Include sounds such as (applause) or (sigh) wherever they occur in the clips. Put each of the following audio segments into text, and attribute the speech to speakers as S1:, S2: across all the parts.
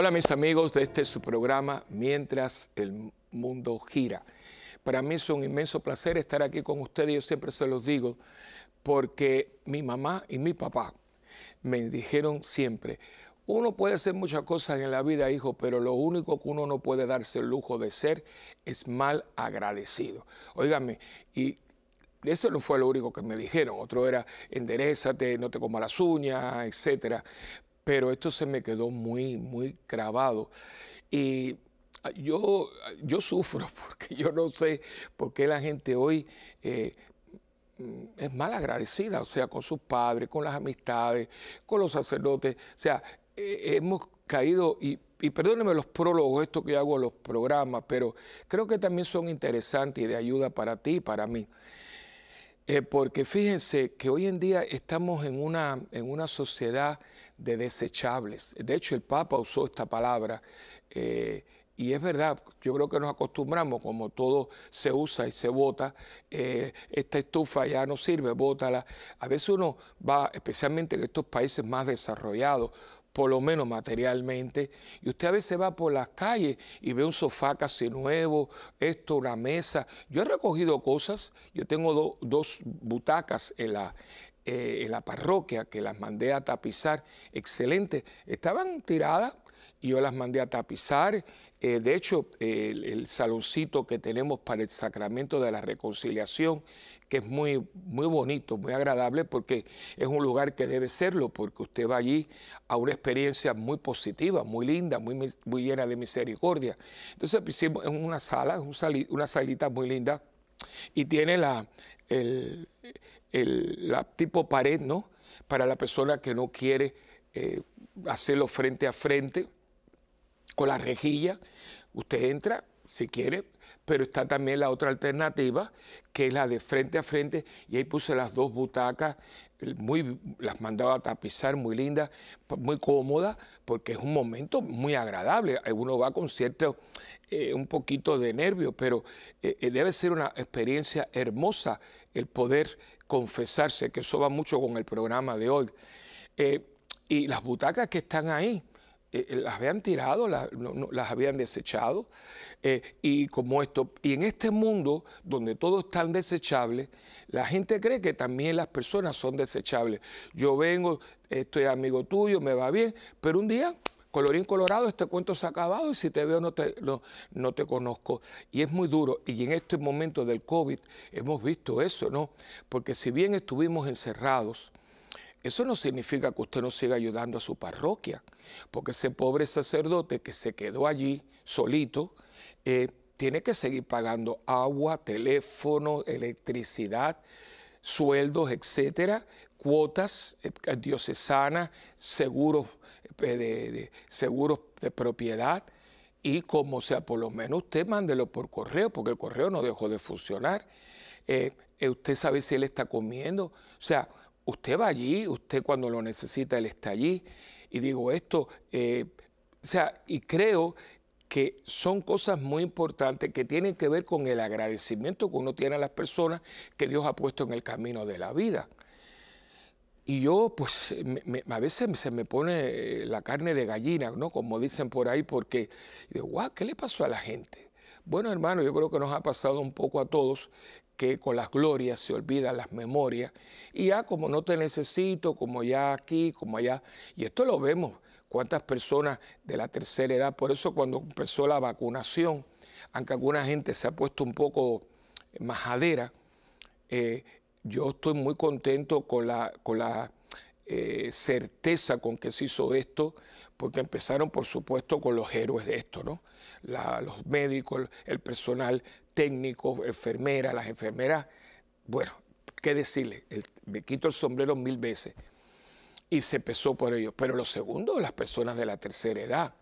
S1: Hola mis amigos de este su programa Mientras el mundo gira. Para mí es un inmenso placer estar aquí con ustedes, yo siempre se los digo, porque mi mamá y mi papá me dijeron siempre, uno puede hacer muchas cosas en la vida, hijo, pero lo único que uno no puede darse el lujo de ser es mal agradecido. Óigame, y eso no fue lo único que me dijeron. Otro era enderezate, no te comas las uñas, etcétera pero esto se me quedó muy, muy grabado. Y yo, yo sufro (laughs) porque yo no sé por qué la gente hoy eh, es mal agradecida, o sea, con sus padres, con las amistades, con los sacerdotes. O sea, eh, hemos caído, y, y perdónenme los prólogos, esto que hago los programas, pero creo que también son interesantes y de ayuda para ti y para mí. Eh, porque fíjense que hoy en día estamos en una, en una sociedad de desechables. De hecho, el Papa usó esta palabra. Eh, y es verdad, yo creo que nos acostumbramos, como todo se usa y se vota, eh, esta estufa ya no sirve, bótala. A veces uno va, especialmente en estos países más desarrollados, por lo menos materialmente, y usted a veces va por las calles y ve un sofá casi nuevo, esto, una mesa. Yo he recogido cosas, yo tengo dos butacas en la, eh, en la parroquia que las mandé a tapizar, excelente, estaban tiradas y yo las mandé a tapizar. Eh, de hecho, el, saloncito que tenemos para el sacramento de la reconciliación que es muy, muy bonito, muy agradable, porque es un lugar que debe serlo, porque usted va allí a una experiencia muy positiva, muy linda, muy, muy llena de misericordia. Entonces hicimos en una sala, una salita muy linda, y tiene la, el, la tipo pared, ¿no? Para la persona que no quiere eh, hacerlo frente a frente, con la rejilla, usted entra, si quiere, pero está también la otra alternativa, que es la de frente a frente, y ahí puse las dos butacas, muy, las mandaba a tapizar, muy lindas, muy cómodas, porque es un momento muy agradable. Uno va con cierto, eh, un poquito de nervio, pero eh, eh, debe ser una experiencia hermosa el poder confesarse, que eso va mucho con el programa de hoy. Y las butacas que están ahí, eh, eh, las habían tirado, las habían desechado. Eh, y como esto, y en este mundo donde todo es tan desechable, la gente cree que también las personas son desechables. Yo vengo, estoy amigo tuyo, me va bien, pero un día, colorín colorado, este cuento se ha acabado y si te veo no te, no, no te conozco. Y es muy duro. Y en este momento del COVID hemos visto eso, ¿no? Porque si bien estuvimos encerrados, eso no significa que usted no siga ayudando a su parroquia, porque ese pobre sacerdote que se quedó allí solito, eh, tiene que seguir pagando agua, teléfono, electricidad, sueldos, etcétera, cuotas eh, diocesanas, seguros eh, de, seguros de propiedad y como sea, por lo menos usted mándelo por correo, porque el correo no dejó de funcionar. usted sabe si él está comiendo. O sea, usted va allí, usted cuando lo necesita, él está allí. Y digo esto, eh, o sea, y creo que son cosas muy importantes que tienen que ver con el agradecimiento que uno tiene a las personas que Dios ha puesto en el camino de la vida. Y yo, pues, a veces se me pone la carne de gallina, ¿no? Como dicen por ahí, porque digo, ¿qué le pasó a la gente? Bueno, hermano, yo creo que nos ha pasado un poco a todos que con las glorias se olvidan las memorias. Y ya como no te necesito, como ya aquí, como allá, y esto lo vemos, cuántas personas de la tercera edad, por eso cuando empezó la vacunación, aunque alguna gente se ha puesto un poco majadera, eh, yo estoy muy contento con la, con la eh, certeza con que se hizo esto, porque empezaron por supuesto con los héroes de esto, ¿no? los médicos, el personal técnico, enfermeras, las enfermeras, bueno, ¿qué decirle? me quito el sombrero mil veces. Y se empezó por ello. Pero lo segundo, las personas de la tercera edad,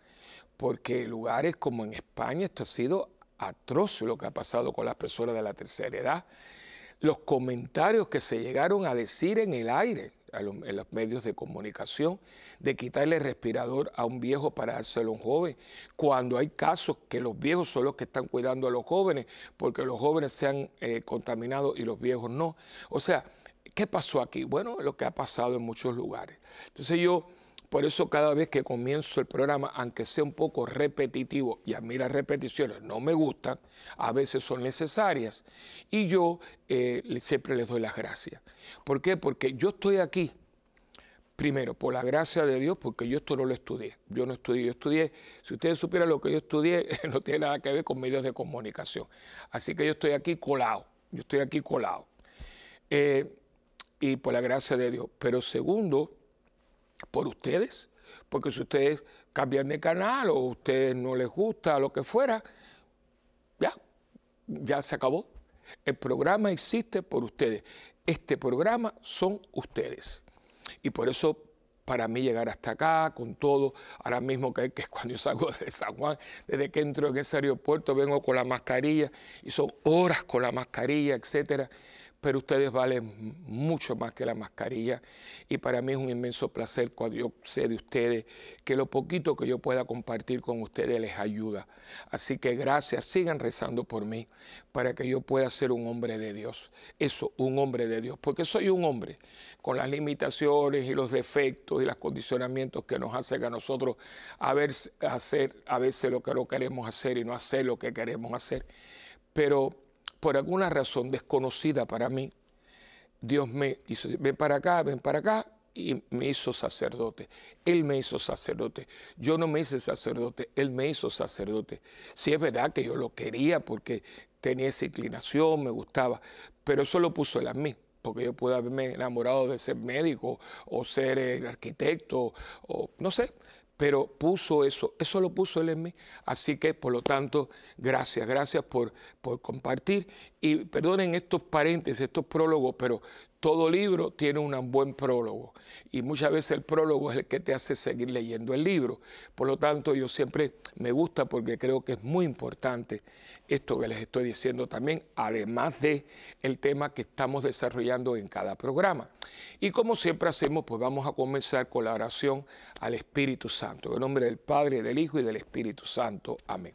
S1: porque lugares como en España esto ha sido atroz lo que ha pasado con las personas de la tercera edad. Los comentarios que se llegaron a decir en el aire, en los medios de comunicación de quitarle el respirador a un viejo para dárselo a un joven, cuando hay casos que los viejos son los que están cuidando a los jóvenes, porque los jóvenes se han eh, contaminado y los viejos no. O sea, ¿qué pasó aquí? Bueno, lo que ha pasado en muchos lugares. Entonces yo Por eso cada vez que comienzo el programa, aunque sea un poco repetitivo, y a mí las repeticiones no me gustan, a veces son necesarias, y yo eh, siempre les doy las gracias. ¿Por qué? Porque yo estoy aquí, primero, por la gracia de Dios, porque yo esto no lo estudié. Yo no estudié, yo estudié, si ustedes supieran lo que yo estudié, (laughs) no tiene nada que ver con medios de comunicación. Así que yo estoy aquí colado, yo estoy aquí colado. Eh, y por la gracia de Dios. Pero segundo, por ustedes, porque si ustedes cambian de canal o a ustedes no les gusta, lo que fuera, ya, ya se acabó. El programa existe por ustedes. Este programa son ustedes. Y por eso para mí llegar hasta acá, con todo, ahora mismo que, que cuando yo salgo de San Juan, desde que entro en ese aeropuerto, vengo con la mascarilla y son horas con la mascarilla, etcétera pero ustedes valen mucho más que la mascarilla y para mí es un inmenso placer cuando yo sé de ustedes que lo poquito que yo pueda compartir con ustedes les ayuda. Así que gracias, sigan rezando por mí para que yo pueda ser un hombre de Dios. Eso, un hombre de Dios, porque soy un hombre con las limitaciones y los defectos y los condicionamientos que nos hacen a nosotros a, ver, hacer a veces lo que no queremos hacer y no hacer lo que queremos hacer. Pero por alguna razón desconocida para mí, Dios me hizo, ven para acá, ven para acá, y me hizo sacerdote. Él me hizo sacerdote. Yo no me hice sacerdote, Él me hizo sacerdote. Sí es verdad que yo lo quería porque tenía esa inclinación, me gustaba, pero eso lo puso Él a mí, porque yo pude haberme enamorado de ser médico o ser eh, arquitecto o no sé, pero puso eso, eso lo puso él en mí. Así que, por lo tanto, gracias, gracias por, por compartir. Y perdonen estos paréntesis, estos prólogos, pero todo libro tiene un buen prólogo y muchas veces el prólogo es el que te hace seguir leyendo el libro. Por lo tanto, yo siempre me gusta porque creo que es muy importante esto que les estoy diciendo también, además de el tema que estamos desarrollando en cada programa. Y como siempre hacemos, pues vamos a comenzar con la oración al Espíritu Santo. En nombre del Padre, del Hijo y del Espíritu Santo. Amén.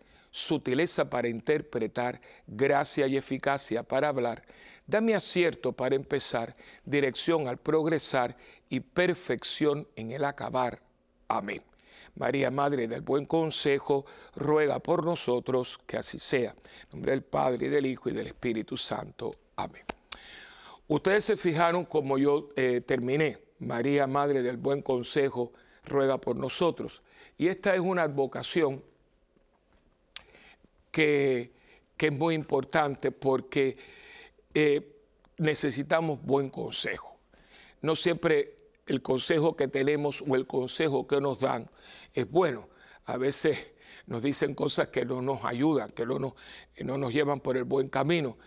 S1: sutileza para interpretar, gracia y eficacia para hablar. Dame acierto para empezar, dirección al progresar y perfección en el acabar. Amén. María, Madre del Buen Consejo, ruega por nosotros que así sea. En nombre del Padre, y del Hijo, y del Espíritu Santo. Amén. Ustedes se fijaron como yo eh, terminé. María, Madre del Buen Consejo, ruega por nosotros. Y esta es una advocación que, es muy importante porque eh, necesitamos buen consejo. No siempre el consejo que tenemos o el consejo que nos dan es bueno. A veces nos dicen cosas que no nos ayudan, que no nos, no nos llevan por el buen camino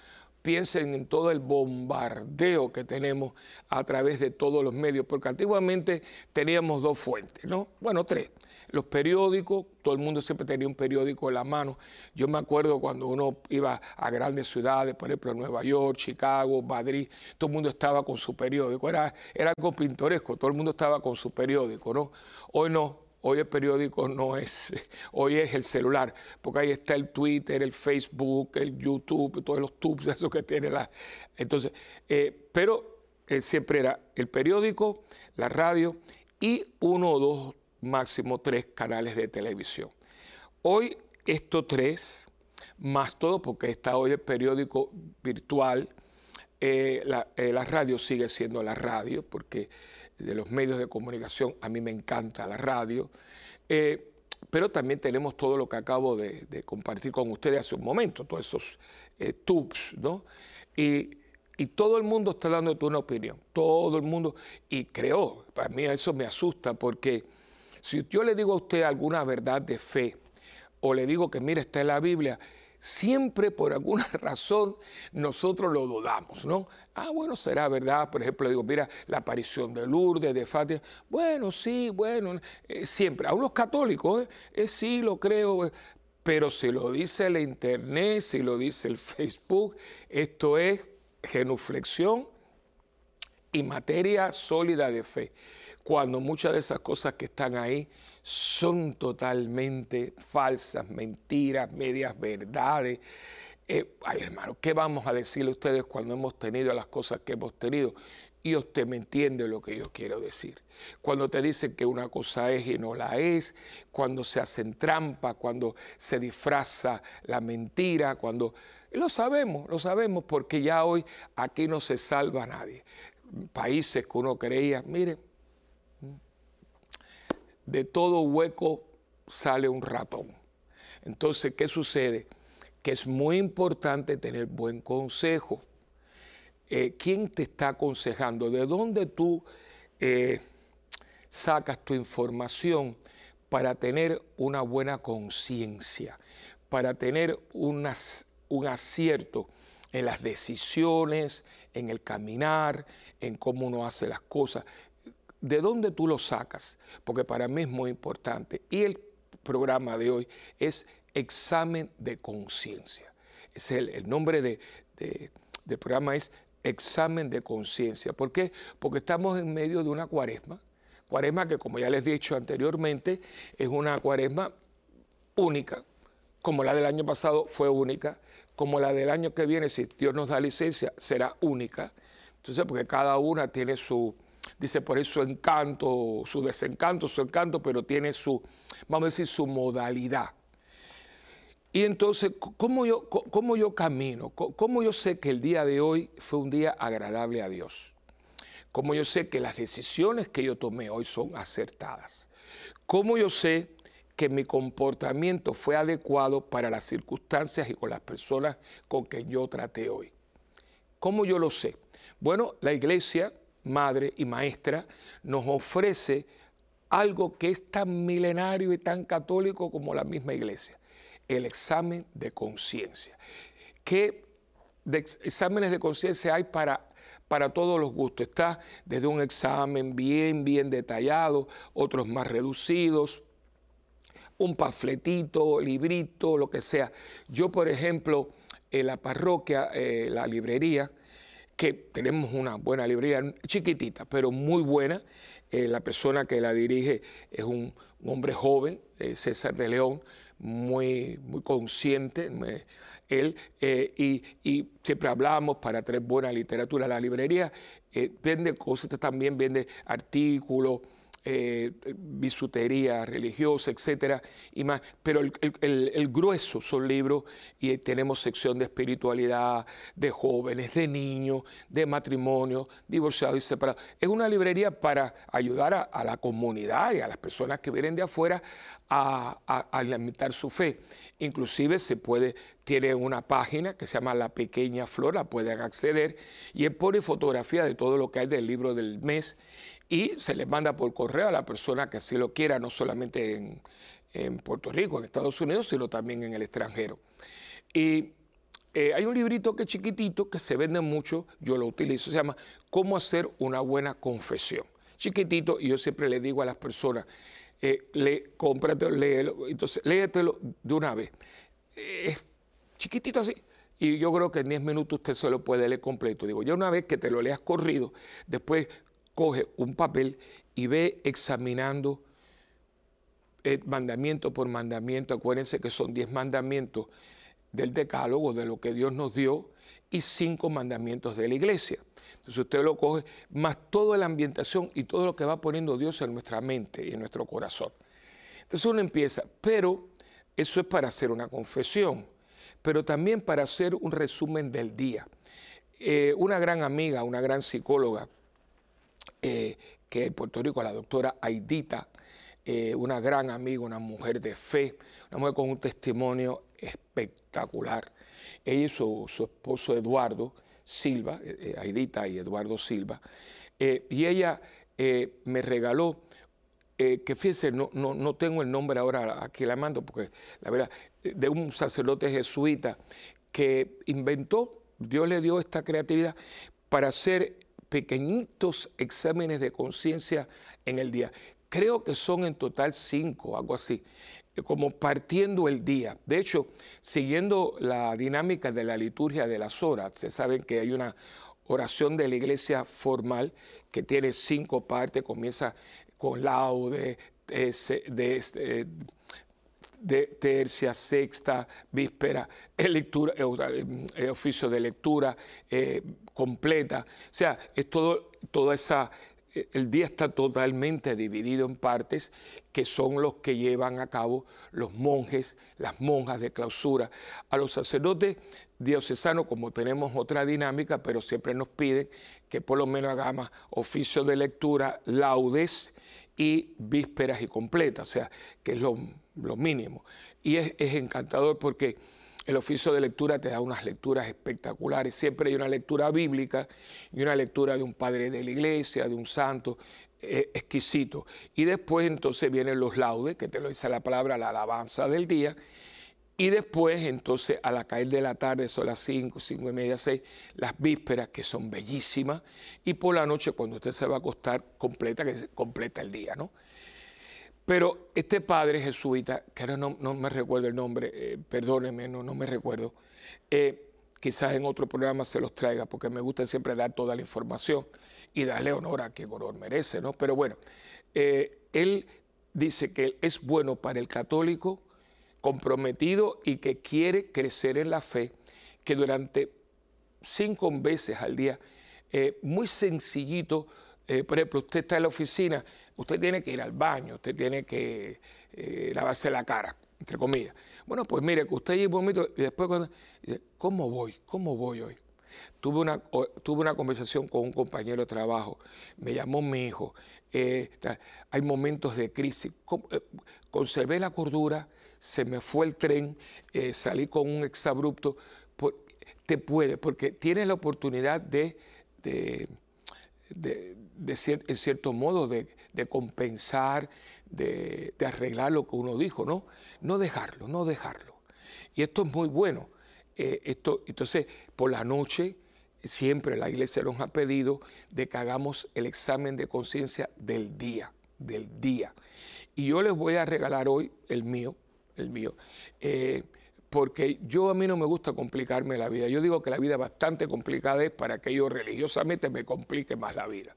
S1: piensen en todo el bombardeo que tenemos a través de todos los medios, porque antiguamente teníamos dos fuentes, ¿no? Bueno, tres. Los periódicos, todo el mundo siempre tenía un periódico en la mano. Yo me acuerdo cuando uno iba a grandes ciudades, por ejemplo, Nueva York, Chicago, Madrid, todo el mundo estaba con su periódico. Era, era algo pintoresco, todo el mundo estaba con su periódico, ¿no? Hoy no, Hoy el periódico no es, (laughs) hoy es el celular, porque ahí está el Twitter, el Facebook, el YouTube, todos los tubes, (laughs) eso que tiene la. Entonces, eh, pero eh, siempre era el periódico, la radio y uno o dos, máximo tres canales de televisión. Hoy estos tres, más todo, porque está hoy el periódico virtual, eh, la, la radio sigue siendo la radio, porque de los medios de comunicación, a mí me encanta la radio, eh, pero también tenemos todo lo que acabo de, compartir con ustedes hace un momento, todos esos eh, tubes, ¿no? Y, todo el mundo está dando una opinión, todo el mundo, y creo, para mí eso me asusta, porque si yo le digo a usted alguna verdad de fe, o le digo que mire, está en la Biblia, siempre por alguna (laughs) razón nosotros lo dudamos, ¿no? Ah, bueno, será verdad, por ejemplo, digo, mira, la aparición de Lourdes, de Fátima, bueno, sí, bueno, eh, siempre, aún los católicos, eh, sí, lo creo, pero si lo dice el Internet, si lo dice el (laughs) Facebook, esto es genuflexión y materia sólida de fe, cuando muchas de esas cosas que están ahí son totalmente falsas, mentiras, medias verdades. Eh, ay, hermano, ¿qué vamos a decirle a ustedes cuando hemos tenido las cosas que hemos tenido? Y usted me entiende lo que yo quiero decir. Cuando te dicen que una cosa es y no la es, cuando se hacen trampa, cuando se disfraza la mentira, cuando... Lo sabemos, lo sabemos porque ya hoy aquí no se salva nadie. Países que uno creía, mire, de todo hueco sale un ratón. Entonces, ¿qué sucede? Que es muy importante tener buen consejo. Eh, ¿Quién te está aconsejando? ¿De dónde tú eh, sacas tu información para tener una buena conciencia, para tener un acierto en las decisiones, en el caminar, en cómo uno hace las cosas? ¿de dónde tú lo sacas? Porque para mí es muy importante. Y el programa de hoy es examen de conciencia. Es el, nombre de, del programa es examen de conciencia. ¿Por qué? Porque estamos en medio de una cuaresma. Cuaresma que, como ya les he dicho anteriormente, es una cuaresma única. Como la del año pasado fue única, como la del año que viene, si Dios nos da licencia, será única. Entonces, porque cada una tiene su, dice por eso su encanto, su desencanto, su encanto, pero tiene su, vamos a decir, su modalidad. Y entonces, ¿cómo yo, cómo yo camino? ¿Cómo yo sé que el día de hoy fue un día agradable a Dios? ¿Cómo yo sé que las decisiones que yo tomé hoy son acertadas? ¿Cómo yo sé que mi comportamiento fue adecuado para las circunstancias y con las personas con que yo traté hoy? ¿Cómo yo lo sé? Bueno, la iglesia madre y maestra, nos ofrece algo que es tan milenario y tan católico como la misma iglesia, el examen de conciencia. ¿Qué exámenes de conciencia hay para, para todos los gustos? Está desde un examen bien, bien detallado, otros más reducidos, un panfletito, librito, lo que sea. Yo, por ejemplo, en la parroquia, eh, la librería, que tenemos una buena librería, chiquitita, pero muy buena. Eh, la persona que la dirige es un, hombre joven, eh, César de León, muy, muy consciente. él, y, siempre hablamos para tener buena literatura. La librería vende cosas, también vende artículos, eh, bisutería religiosa, etcétera, y más. Pero el, grueso son libros y tenemos sección de espiritualidad, de jóvenes, de niños, de matrimonio, divorciados y separados. Es una librería para ayudar a, la comunidad y a las personas que vienen de afuera a, a, su fe. Inclusive se puede, tiene una página que se llama La Pequeña Flor, la pueden acceder y él pone fotografía de todo lo que hay del libro del mes y se les manda por correo a la persona que así lo quiera, no solamente en, Puerto Rico, en Estados Unidos, sino también en el extranjero. Y eh, hay un librito que es chiquitito, que se vende mucho, yo lo utilizo, se llama Cómo hacer una buena confesión. Chiquitito, y yo siempre le digo a las personas, eh, le, cómpratelo, léelo, entonces léetelo de una vez. Es chiquitito así, y yo creo que en 10 minutos usted se lo puede leer completo. Digo, ya una vez que te lo leas corrido, después coge un papel y ve examinando eh, mandamiento por mandamiento. Acuérdense que son diez mandamientos del decálogo, de lo que Dios nos dio, y cinco mandamientos de la iglesia. Entonces usted lo coge, más toda la ambientación y todo lo que va poniendo Dios en nuestra mente y en nuestro corazón. Entonces uno empieza, pero eso es para hacer una confesión, pero también para hacer un resumen del día. Eh, una gran amiga, una gran psicóloga, eh, que en Puerto Rico, la doctora Aidita, eh, una gran amiga, una mujer de fe, una mujer con un testimonio espectacular. Ella y su, esposo Eduardo Silva, eh, Aidita y Eduardo Silva, y ella me regaló que fíjense, no, no, no, tengo el nombre ahora aquí la mando, porque la verdad, de un sacerdote jesuita que inventó, Dios le dio esta creatividad para hacer pequeñitos exámenes de conciencia en el día. Creo que son en total cinco, algo así, como partiendo el día. De hecho, siguiendo la dinámica de la liturgia de las horas, se saben que hay una oración de la iglesia formal que tiene cinco partes, comienza con laude, de, este, de tercia, sexta, víspera, lectura, eh, oficio de lectura eh, completa. O sea, es todo, toda esa, eh, el día está totalmente dividido en partes que son los que llevan a cabo los monjes, las monjas de clausura. A los sacerdotes diocesanos, como tenemos otra dinámica, pero siempre nos piden que por lo menos hagamos oficio de lectura, laudes y vísperas y completas, o sea, que es lo, mínimo. Y es, encantador porque el oficio de lectura te da unas lecturas espectaculares. Siempre hay una lectura bíblica y una lectura de un padre de la iglesia, de un santo, eh, exquisito. Y después entonces vienen los laudes, que te lo dice la palabra, la alabanza del día, y después, entonces, a la caer de la tarde, son las 5, 5 y media, 6, las vísperas, que son bellísimas, y por la noche, cuando usted se va a acostar, completa, que completa el día, ¿no? Pero este padre jesuita, que ahora no, me recuerdo el nombre, eh, perdóneme, no, no me recuerdo, eh, quizás en otro programa se los traiga, porque me gusta siempre dar toda la información y darle honor a quien honor merece, ¿no? Pero bueno, eh, él dice que es bueno para el católico, comprometido y que quiere crecer en la fe, que durante cinco veces al día, eh, muy sencillito, eh, por ejemplo, usted está en la oficina, usted tiene que ir al baño, usted tiene que eh, lavarse la cara, entre comillas. Bueno, pues mire, que usted lleva un momento y después cuando ¿cómo voy? ¿Cómo voy hoy? Tuve una, tuve una conversación con un compañero de trabajo, me llamó mi hijo, hay momentos de crisis, conservé la cordura, se me fue el tren, eh, salí con un exabrupto, te puede, porque tienes la oportunidad de, de, en cierto modo, de, compensar, de, arreglar lo que uno dijo, ¿no? No dejarlo, no dejarlo. Y esto es muy bueno. Eh, esto, entonces, por la noche, siempre la iglesia nos ha pedido de que hagamos el examen de conciencia del día, del día. Y yo les voy a regalar hoy el mío, el mío. Eh, porque yo a mí no me gusta complicarme la vida. Yo digo que la vida bastante complicada es para que yo religiosamente me complique más la vida.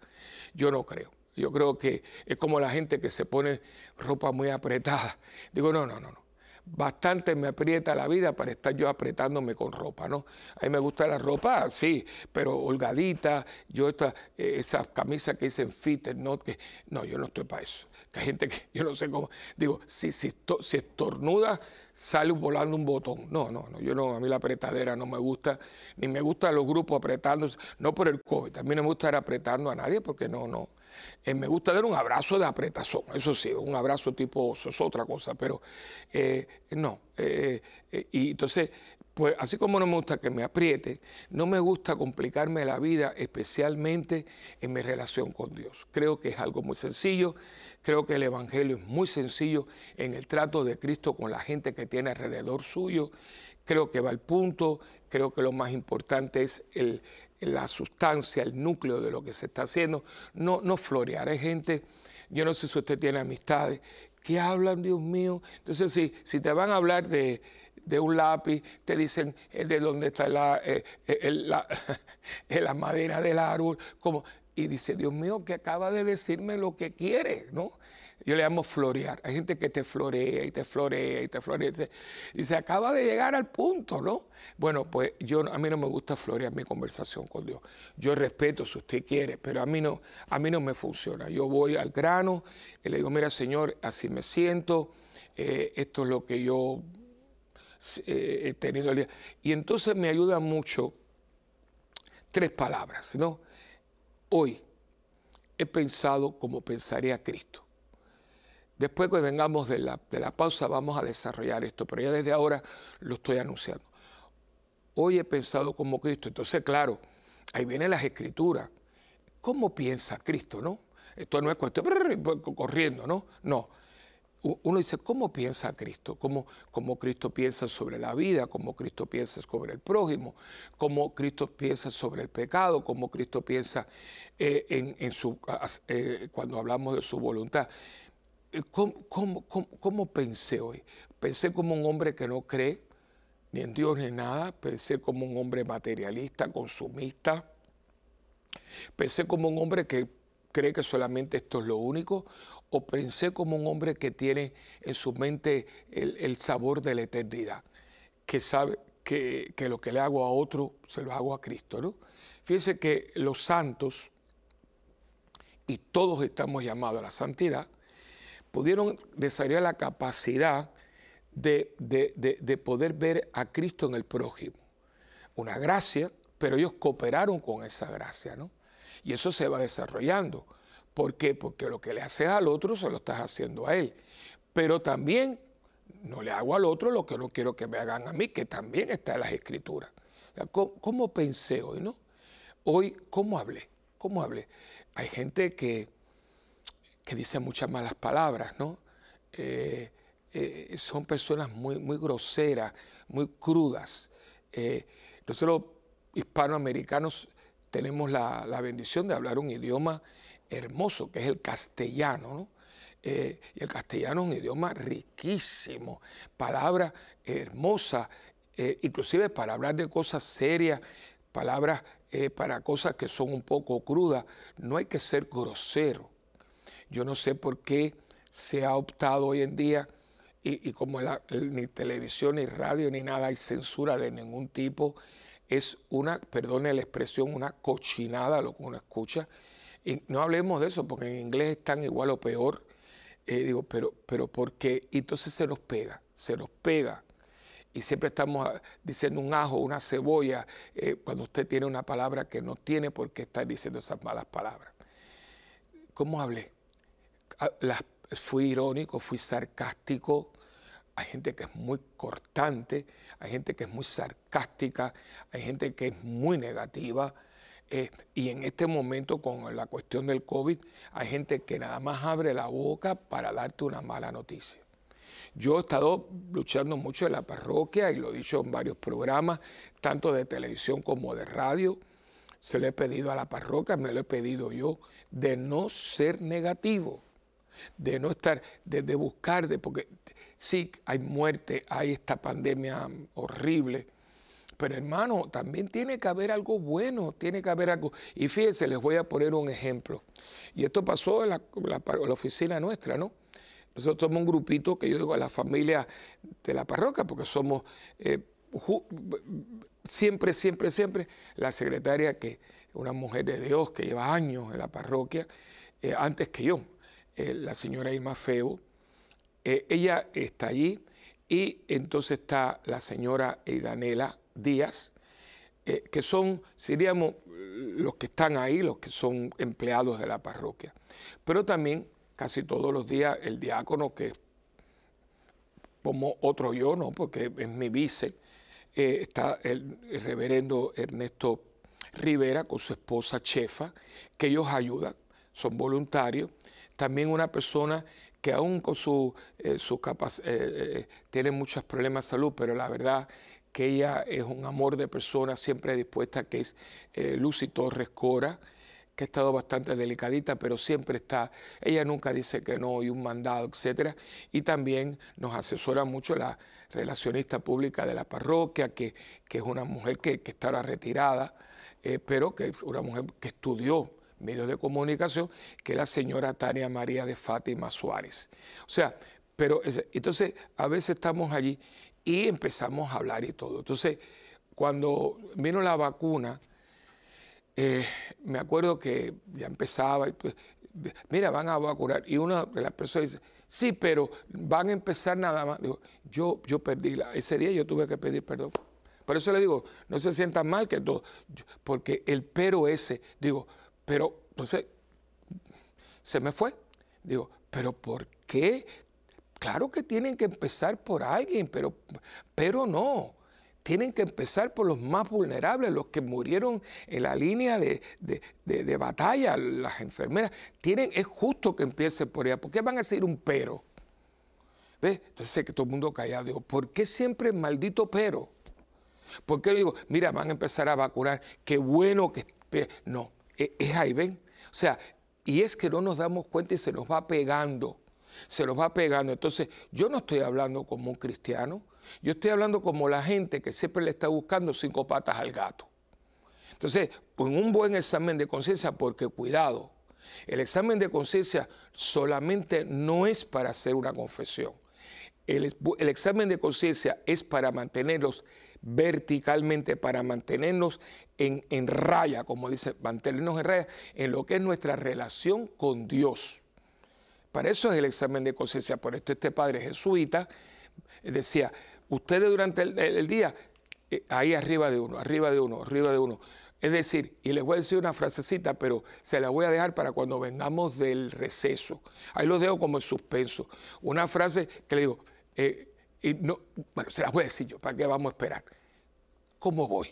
S1: Yo no creo. Yo creo que es como la gente que se pone ropa muy apretada. Digo, no, no, no, no bastante me aprieta la vida para estar yo apretándome con ropa, ¿no? A mí me gusta la ropa, sí, pero holgadita, yo esta, eh, esas camisas que dicen fitted, ¿no? Que, no, yo no estoy para eso. Gente que, yo no sé cómo, digo, si, si, si estornuda, sale volando un botón. No, no, no, yo no, a mí la apretadera no me gusta, ni me gustan los grupos apretándose, no por el COVID, también no me gusta estar apretando a nadie porque no, no, eh, me gusta dar un abrazo de apretazón, eso sí, un abrazo tipo oso, es otra cosa, pero eh, no. Eh, y entonces, pues así como no me gusta que me apriete, no me gusta complicarme la vida, especialmente en mi relación con Dios. Creo que es algo muy sencillo, creo que el Evangelio es muy sencillo en el trato de Cristo con la gente que tiene alrededor suyo. Creo que va al punto, creo que lo más importante es la sustancia, el núcleo de lo que se está haciendo, no, no florear. Hay gente, yo no sé si usted tiene amistades, que hablan, Dios mío. Entonces, si, si te van a hablar de, un lápiz, te dicen eh, de dónde está la, eh, (laughs) eh, la, madera del árbol, como, y dice, Dios mío, que acaba de decirme lo que quiere, ¿no? Yo le llamo florear. Hay gente que te florea y te florea y te florea. Y se acaba de llegar al punto, ¿no? Bueno, pues yo a mí no me gusta florear mi conversación con Dios. Yo respeto si usted quiere, pero a mí no, a mí no me funciona. Yo voy al grano y le digo, mira, Señor, así me siento. Eh, esto es lo que yo eh, he tenido el día. Y entonces me ayuda mucho tres palabras, ¿no? Hoy he pensado como pensaría Cristo. Después que vengamos de la, de la pausa vamos a desarrollar esto, pero ya desde ahora lo estoy anunciando. Hoy he pensado como Cristo, entonces claro, ahí vienen las escrituras. ¿Cómo piensa Cristo, no? Esto no es cuestión corriendo, ¿no? No. Uno dice, ¿cómo piensa Cristo? ¿Cómo, ¿Cómo, Cristo piensa sobre la vida? ¿Cómo Cristo piensa sobre el prójimo? ¿Cómo Cristo piensa sobre el pecado? ¿Cómo Cristo piensa eh, en, eh, cuando hablamos de su voluntad? Eh, ¿Cómo, pensé hoy? Pensé como un hombre que no cree ni en Dios ni nada. Pensé como un hombre materialista, consumista. Pensé como un hombre que cree que solamente esto es lo único, o pensé como un hombre que tiene en su mente el, sabor de la eternidad, que sabe que, lo que le hago a otro se lo hago a Cristo. ¿no? Fíjense que los santos, y todos estamos llamados a la santidad, pudieron desarrollar la capacidad de, de, poder ver a Cristo en el prójimo. Una gracia, pero ellos cooperaron con esa gracia, ¿no? Y eso se va desarrollando. ¿Por qué? Porque lo que le haces al otro se lo estás haciendo a él. Pero también no le hago al otro lo que no quiero que me hagan a mí, que también está en las escrituras. ¿Cómo, pensé hoy, no? Hoy, ¿cómo hablé? ¿Cómo hablé? Hay gente que, que dice muchas malas palabras, ¿no? Eh, eh, son personas muy, muy groseras, muy crudas. Eh, nosotros, hispanoamericanos, tenemos la, bendición de hablar un idioma hermoso, que es el castellano, eh, y el castellano es un idioma riquísimo, palabras hermosas, inclusive para hablar de cosas serias, palabras para cosas que son un poco crudas, no hay que ser grosero. Yo no sé por qué se ha optado hoy en día, y, como ni televisión, ni radio, ni nada hay censura de ningún tipo, es una, perdone la expresión, una cochinada lo que uno escucha. Y no hablemos de eso, porque en inglés están igual o peor. Eh, digo, pero, pero ¿por qué? Y entonces se nos pega, se nos pega. Y siempre estamos ah, diciendo un ajo, una cebolla, eh, cuando usted tiene una palabra que no tiene por qué estar diciendo esas malas palabras. ¿Cómo hablé? Fui irónico, fui sarcástico, hay gente que es muy cortante, hay gente que es muy sarcástica, hay gente que es muy negativa. Eh, y en este momento con la cuestión del COVID, hay gente que nada más abre la boca para darte una mala noticia. Yo he estado luchando mucho en la parroquia y lo he dicho en varios programas, tanto de televisión como de radio. Se le he pedido a la parroquia, me lo he pedido yo, de no ser negativo, de no estar, de, de buscar, de, porque sí, hay muerte, hay esta pandemia horrible, pero hermano, también tiene que haber algo bueno, tiene que haber algo. Y fíjense, les voy a poner un ejemplo. Y esto pasó en la, oficina nuestra, ¿no? Nosotros somos un grupito que yo digo a la familia de la parroquia, porque somos eh, siempre, siempre, siempre la secretaria que una mujer de Dios que lleva años en la parroquia, eh, antes que yo, eh, la señora Irma Feo, eh, ella está allí y entonces está la señora Eidanela Díaz, eh, que son, diríamos, los que están ahí, los que son empleados de la parroquia. Pero también casi todos los días el diácono, que como otro yo, ¿no? porque es mi vice, está el, reverendo Ernesto Rivera con su esposa Chefa, que ellos ayudan, son voluntarios. También una persona que aún con su, eh, eh, eh, tiene muchos problemas de salud, pero la verdad que ella es un amor de persona, siempre dispuesta, que es Lucy Torres Cora, que ha estado bastante delicadita, pero siempre está, ella nunca dice que no, y un mandado, etcétera, y también nos asesora mucho la relacionista pública de la parroquia, que, que es una mujer que, que está ahora retirada, pero que es una mujer que estudió medios de comunicación, que la señora Tania María de Fátima Suárez. O sea, pero entonces a veces estamos allí y empezamos a hablar y todo. Entonces, cuando vino la vacuna, eh, me acuerdo que ya empezaba, y pues, mira, van a vacunar. Y una de las personas dice, sí, pero van a empezar nada más. Digo, yo, yo perdí, ese día yo tuve que pedir perdón. Por eso le digo, no se sientan mal que todo, porque el pero ese, digo, pero entonces se me fue. Digo, pero ¿por qué? Claro que tienen que empezar por alguien, pero, pero no. tienen que empezar por los más vulnerables, los que murieron en la línea de, batalla, las enfermeras. Tienen, es justo que empiece por ella. ¿Por qué van a decir un pero? ¿Ves? Entonces que todo el mundo callado. Digo, ¿por qué siempre maldito pero? ¿Por qué digo, mira, van a empezar a vacunar? Qué bueno que... No, es ahí, ¿ven? O sea, y es que no nos damos cuenta y se nos va pegando, se nos va pegando. Entonces, yo no estoy hablando como un cristiano, yo estoy hablando como la gente que siempre le está buscando cinco patas al gato. Entonces, con un buen examen de conciencia, porque cuidado, el examen de conciencia solamente no es para hacer una confesión. El, el examen de conciencia es para mantenerlos verticalmente para mantenernos en, raya, como dice, mantenernos en raya en lo que es nuestra relación con Dios. Para eso es el examen de conciencia. Por esto este padre jesuita decía, ustedes durante el, día, eh, ahí arriba de uno, arriba de uno, arriba de uno. Es decir, y les voy a decir una frasecita, pero se la voy a dejar para cuando vengamos del receso. Ahí lo dejo como en suspenso. Una frase que le digo, eh, y no, bueno, se las voy a decir yo, ¿para qué vamos a esperar? ¿Cómo voy?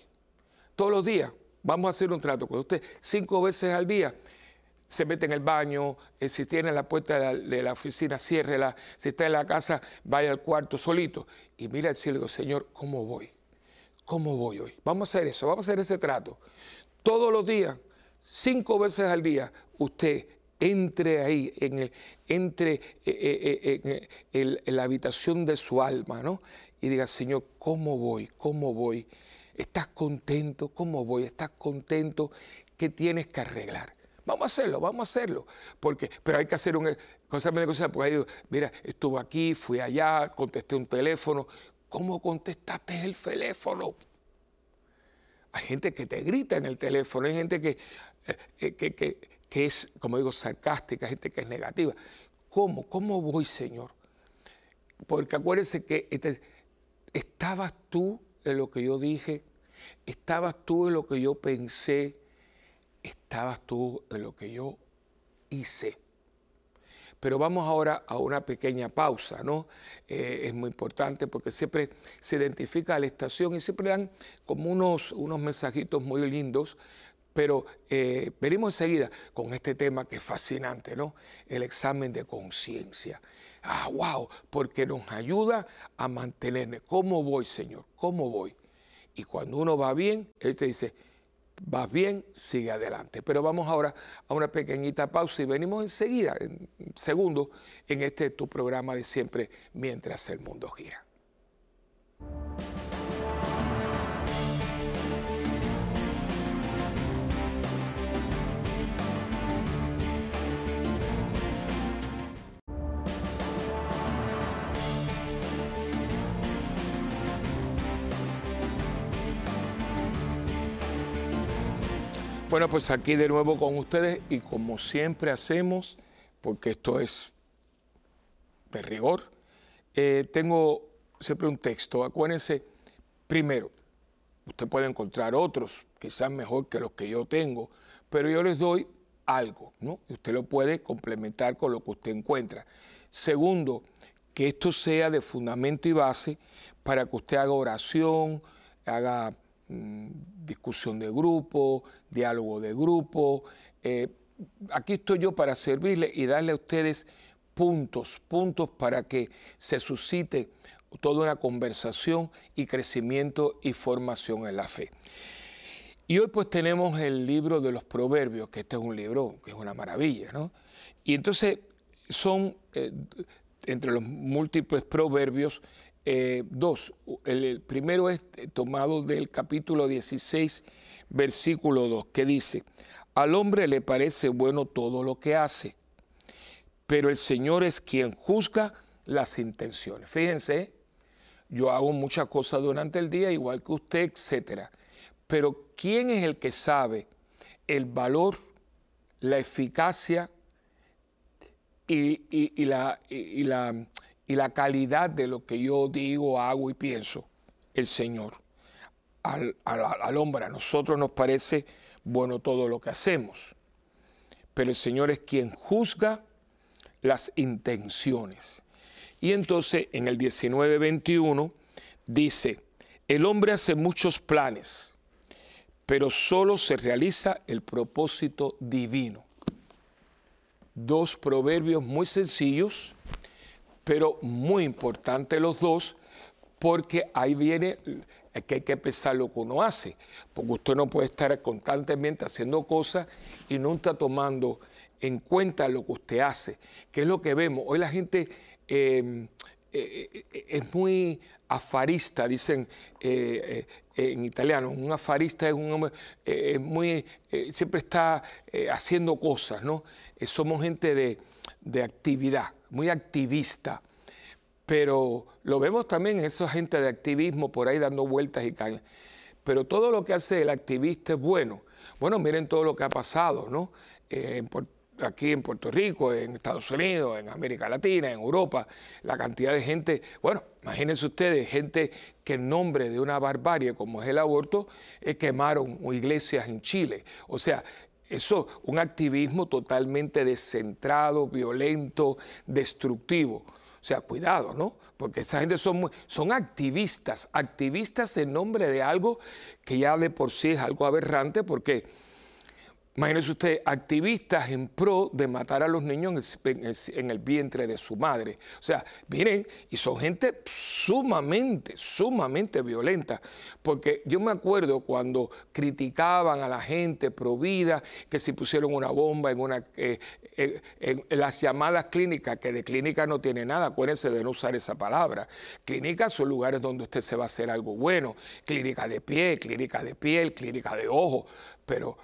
S1: Todos los días vamos a hacer un trato con usted. Cinco veces al día se mete en el baño, eh, si tiene la puerta de la, oficina, ciérrela, si está en la casa, vaya al cuarto solito y mira al cielo y digo, Señor, ¿cómo voy? ¿Cómo voy hoy? Vamos a hacer eso, vamos a hacer ese trato. Todos los días, cinco veces al día, usted entre ahí, en el, entre eh, eh, eh, en la habitación de su alma, ¿no? Y diga, Señor, ¿cómo voy? ¿Cómo voy? ¿Estás contento? ¿Cómo voy? ¿Estás contento? ¿Qué tienes que arreglar? Vamos a hacerlo, vamos a hacerlo. Porque, pero hay que hacer un cosa de cosas, porque ahí digo, mira, estuve aquí, fui allá, contesté un teléfono. ¿Cómo contestaste el teléfono? Hay gente que te grita en el teléfono, hay gente que, que que es, como digo, sarcástica, gente que es negativa. ¿Cómo? ¿Cómo voy, Señor? Porque acuérdense que este, estabas tú en lo que yo dije, estabas tú en lo que yo pensé, estabas tú en lo que yo hice. Pero vamos ahora a una pequeña pausa, ¿no? Eh, es muy importante porque siempre se identifica a la estación y siempre dan como unos, unos mensajitos muy lindos pero eh, venimos enseguida con este tema que es fascinante, ¿no? El examen de conciencia. Ah, wow, porque nos ayuda a mantenernos. ¿Cómo voy, Señor? ¿Cómo voy? Y cuando uno va bien, Él te dice, vas bien, sigue adelante. Pero vamos ahora a una pequeñita pausa y venimos enseguida, en segundo, en este tu programa de siempre, mientras el mundo gira. Bueno, pues aquí de nuevo con ustedes y como siempre hacemos, porque esto es de rigor, eh, tengo siempre un texto. Acuérdense, primero, usted puede encontrar otros, quizás mejor que los que yo tengo, pero yo les doy algo, ¿no? Y usted lo puede complementar con lo que usted encuentra. Segundo, que esto sea de fundamento y base para que usted haga oración, haga discusión de grupo, diálogo de grupo. Eh, aquí estoy yo para servirle y darle a ustedes puntos, puntos para que se suscite toda una conversación y crecimiento y formación en la fe. Y hoy pues tenemos el libro de los proverbios, que este es un libro que es una maravilla, ¿no? Y entonces son, eh, entre los múltiples proverbios, eh, dos. El, primero es tomado del capítulo 16, versículo 2, que dice, al hombre le parece bueno todo lo que hace, pero el Señor es quien juzga las intenciones. Fíjense, yo hago muchas cosas durante el día, igual que usted, etcétera. Pero ¿quién es el que sabe el valor, la eficacia y, la, y la y la calidad de lo que yo digo, hago y pienso, el Señor. Al, hombre, a nosotros nos parece bueno todo lo que hacemos, pero el Señor es quien juzga las intenciones. Y entonces en el 19:21 dice, El hombre hace muchos planes, pero solo se realiza el propósito divino. Dos proverbios muy sencillos, pero muy importantes los dos, porque ahí viene que hay que pensar lo que uno hace, porque usted no puede estar constantemente haciendo cosas y no está tomando en cuenta lo que usted hace, que es lo que vemos. Hoy la gente em, eh, eh, es muy afarista, dicen eh, en italiano. Un afarista es un hombre muy, siempre está haciendo cosas, ¿no? somos gente de, de, actividad, muy activista. Pero lo vemos también en esa gente de activismo por ahí dando vueltas y caen. Pero todo lo que hace el activista es bueno. Bueno, miren todo lo que ha pasado, ¿no? en aquí en Puerto Rico, en Estados Unidos, en América Latina, en Europa, la cantidad de gente, bueno, imagínense ustedes, gente que en nombre de una barbarie como es el aborto, eh, quemaron iglesias en Chile. O sea, eso, un activismo totalmente descentrado, violento, destructivo. O sea, cuidado, ¿no? Porque esa gente son, son activistas, activistas en nombre de algo que ya de por sí es algo aberrante, porque Imagínense usted, activistas en pro de matar a los niños en el, vientre de su madre. O sea, miren, y son gente sumamente, sumamente violenta. Porque yo me acuerdo cuando criticaban a la gente pro vida, que si pusieron una bomba en, una, eh, en las llamadas clínicas, que de clínica no tiene nada, acuérdense de no usar esa palabra. Clínicas son lugares donde usted se va a hacer algo bueno. Clínica de pie, clínica de piel, clínica de ojo. Pero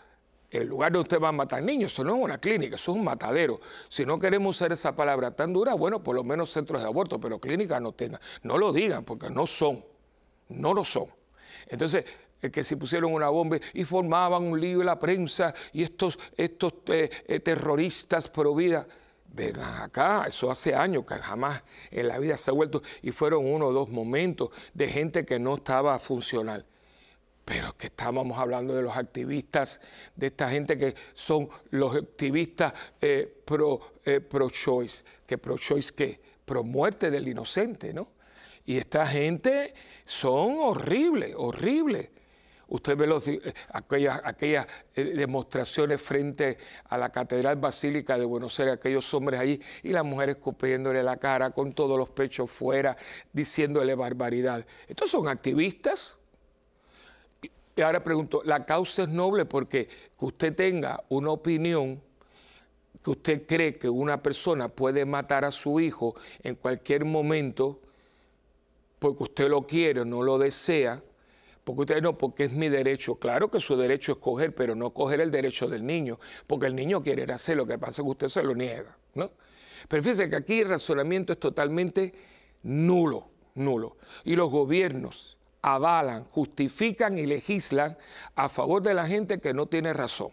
S1: el lugar donde usted va a matar niños, eso no es una clínica, eso es un matadero. Si no queremos usar esa palabra tan dura, bueno, por lo menos centros de aborto, pero clínicas no tengan. No lo digan, porque no son, no lo son. Entonces, es que si pusieron una bomba y formaban un lío en la prensa y estos, estos eh, eh, terroristas pro vida, vengan acá, eso hace años que jamás en la vida se ha vuelto y fueron uno o dos momentos de gente que no estaba funcional. Pero que estábamos hablando de los activistas, de esta gente que son los activistas eh, pro, eh, pro que pro choice qué, pro muerte del inocente, ¿no? Y esta gente son horribles, horribles. Usted ve los, eh, aquellas, aquellas demostraciones frente a la Catedral Basílica de Buenos Aires, aquellos hombres allí y las mujeres escupiéndole la cara con todos los pechos fuera, diciéndole barbaridad. Estos son activistas y ahora pregunto, la causa es noble porque que usted tenga una opinión que usted cree que una persona puede matar a su hijo en cualquier momento porque usted lo quiere o no lo desea, porque usted no, porque es mi derecho. Claro que su derecho es coger, pero no coger el derecho del niño, porque el niño quiere hacer lo que pasa es que usted se lo niega, ¿no? Pero fíjese que aquí el razonamiento es totalmente nulo, nulo. Y los gobiernos avalan, justifican y legislan a favor de la gente que no tiene razón.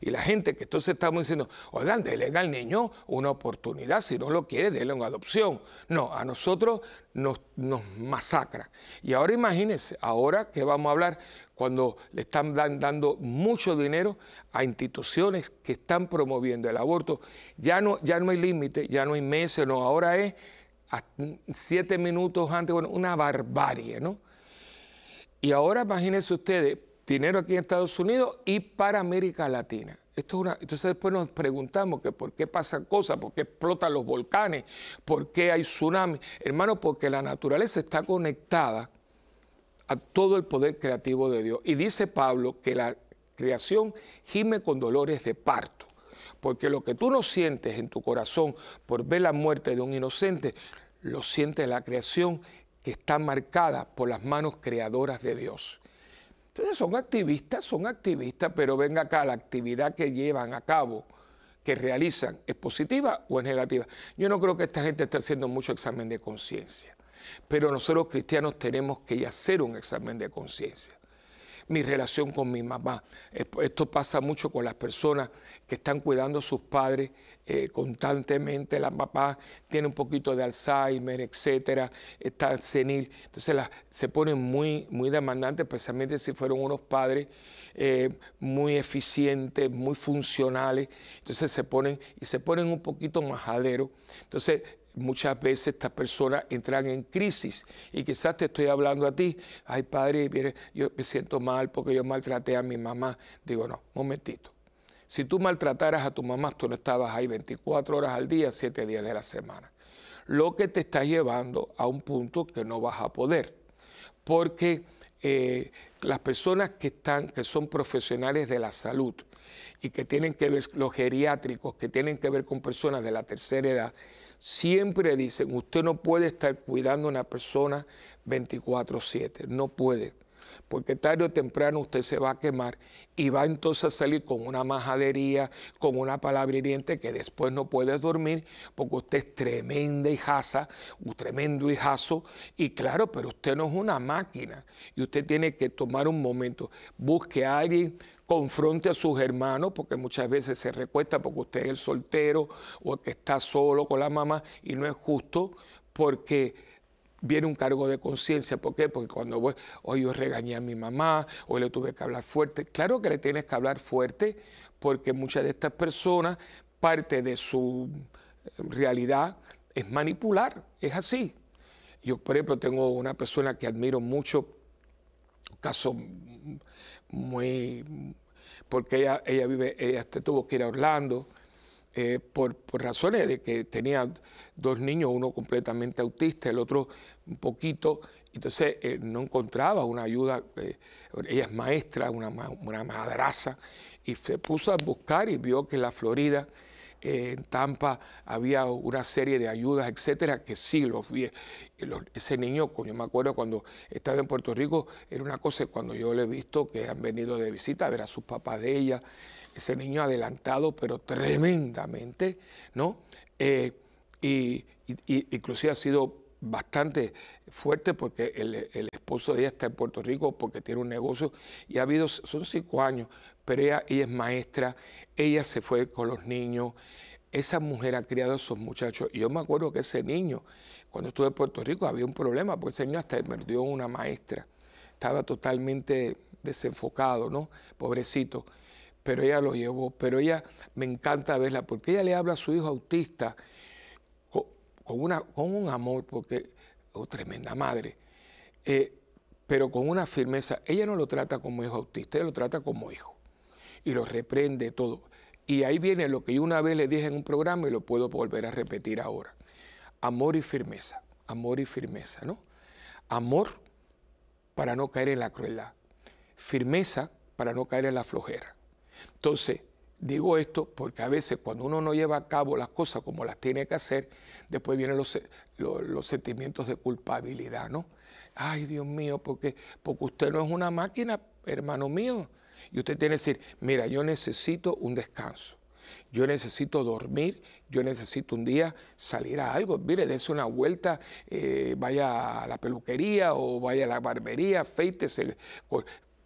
S1: Y la gente que entonces estamos diciendo, oigan, denle al niño una oportunidad, si no lo quiere, denle una adopción. No, a nosotros nos, nos masacra. Y ahora imagínense, ahora que vamos a hablar, cuando le están dando mucho dinero a instituciones que están promoviendo el aborto, ya no, ya no hay límite, ya no hay meses, no, ahora es siete minutos antes, bueno, una barbarie, ¿no? Y ahora imagínense ustedes, dinero aquí en Estados Unidos y para América Latina. Esto es una, entonces después nos preguntamos que por qué pasan cosas, por qué explotan los volcanes, por qué hay tsunamis. Hermano, porque la naturaleza está conectada a todo el poder creativo de Dios. Y dice Pablo que la creación gime con dolores de parto. Porque lo que tú no sientes en tu corazón por ver la muerte de un inocente, lo siente la creación que está marcada por las manos creadoras de Dios. Entonces son activistas, son activistas, pero venga acá, la actividad que llevan a cabo, que realizan, ¿es positiva o es negativa? Yo no creo que esta gente esté haciendo mucho examen de conciencia, pero nosotros cristianos tenemos que hacer un examen de conciencia mi relación con mi mamá. Esto pasa mucho con las personas que están cuidando a sus padres eh, constantemente. La papá tiene un poquito de Alzheimer, etcétera, está senil. Entonces se ponen muy, muy demandantes, especialmente si fueron unos padres eh, muy eficientes, muy funcionales. Entonces se ponen y se ponen un poquito majaderos. Entonces muchas veces estas personas entran en crisis y quizás te estoy hablando a ti, ay padre, yo me siento mal porque yo maltraté a mi mamá. Digo, no, momentito. Si tú maltrataras a tu mamá, tú no estabas ahí 24 horas al día, 7 días de la semana. Lo que te está llevando a un punto que no vas a poder, porque eh, las personas que están, que son profesionales de la salud y que tienen que ver, los geriátricos, que tienen que ver con personas de la tercera edad, siempre dicen, usted no puede estar cuidando a una persona 24/7, no puede porque tarde o temprano usted se va a quemar y va entonces a salir con una majadería, con una palabra hiriente que después no puede dormir porque usted es tremenda hijaza, un tremendo hijazo, y claro, pero usted no es una máquina y usted tiene que tomar un momento, busque a alguien confronte a sus hermanos, porque muchas veces se recuesta porque usted es el soltero o el que está solo con la mamá y no es justo porque viene un cargo de conciencia. ¿Por qué? Porque cuando voy, hoy yo regañé a mi mamá, hoy le tuve que hablar fuerte. Claro que le tienes que hablar fuerte porque muchas de estas personas, parte de su realidad es manipular, es así. Yo, por ejemplo, tengo una persona que admiro mucho, caso muy, porque ella, ella vive, ella tuvo que ir a Orlando, eh, por, razones de que tenía dos niños, uno completamente autista, el otro un poquito, entonces eh, no encontraba una ayuda, eh, ella es maestra, una, una madraza, y se puso a buscar y vio que la Florida, en Tampa, había una serie de ayudas, etcétera, que sí los vi. ese niño, yo me acuerdo cuando estaba en Puerto Rico, era una cosa cuando yo le he visto que han venido de visita a ver a sus papás de ella, ese niño adelantado, pero tremendamente, ¿no? Eh, y, inclusive ha sido bastante fuerte porque el, esposo de ella está en Puerto Rico porque tiene un negocio y ha habido, son cinco años, pero ella, es maestra, ella se fue con los niños, esa mujer ha criado a esos muchachos y yo me acuerdo que ese niño, cuando estuve en Puerto Rico había un problema porque ese niño hasta perdió una maestra, estaba totalmente desenfocado, ¿no? Pobrecito pero ella lo llevó. Pero ella me encanta verla porque ella le habla a su hijo autista con, una, un amor, porque oh, tremenda madre, eh, pero con una firmeza. Ella no lo trata como hijo autista, ella lo trata como hijo y lo reprende todo. Y ahí viene lo que yo una vez le dije en un programa y lo puedo volver a repetir ahora. Amor y firmeza, amor y firmeza, ¿no? Amor para no caer en la crueldad, firmeza para no caer en la flojera. Entonces, digo esto porque a veces cuando uno no lleva a cabo las cosas como las tiene que hacer, después vienen los, los, sentimientos de culpabilidad, ¿no? Ay, Dios mío, porque, porque usted no es una máquina, hermano mío. Y usted tiene que decir, mira, yo necesito un descanso. Yo necesito dormir, yo necesito un día salir a algo. Mire, dése una vuelta, eh, vaya a la peluquería o vaya a la barbería, afeítese,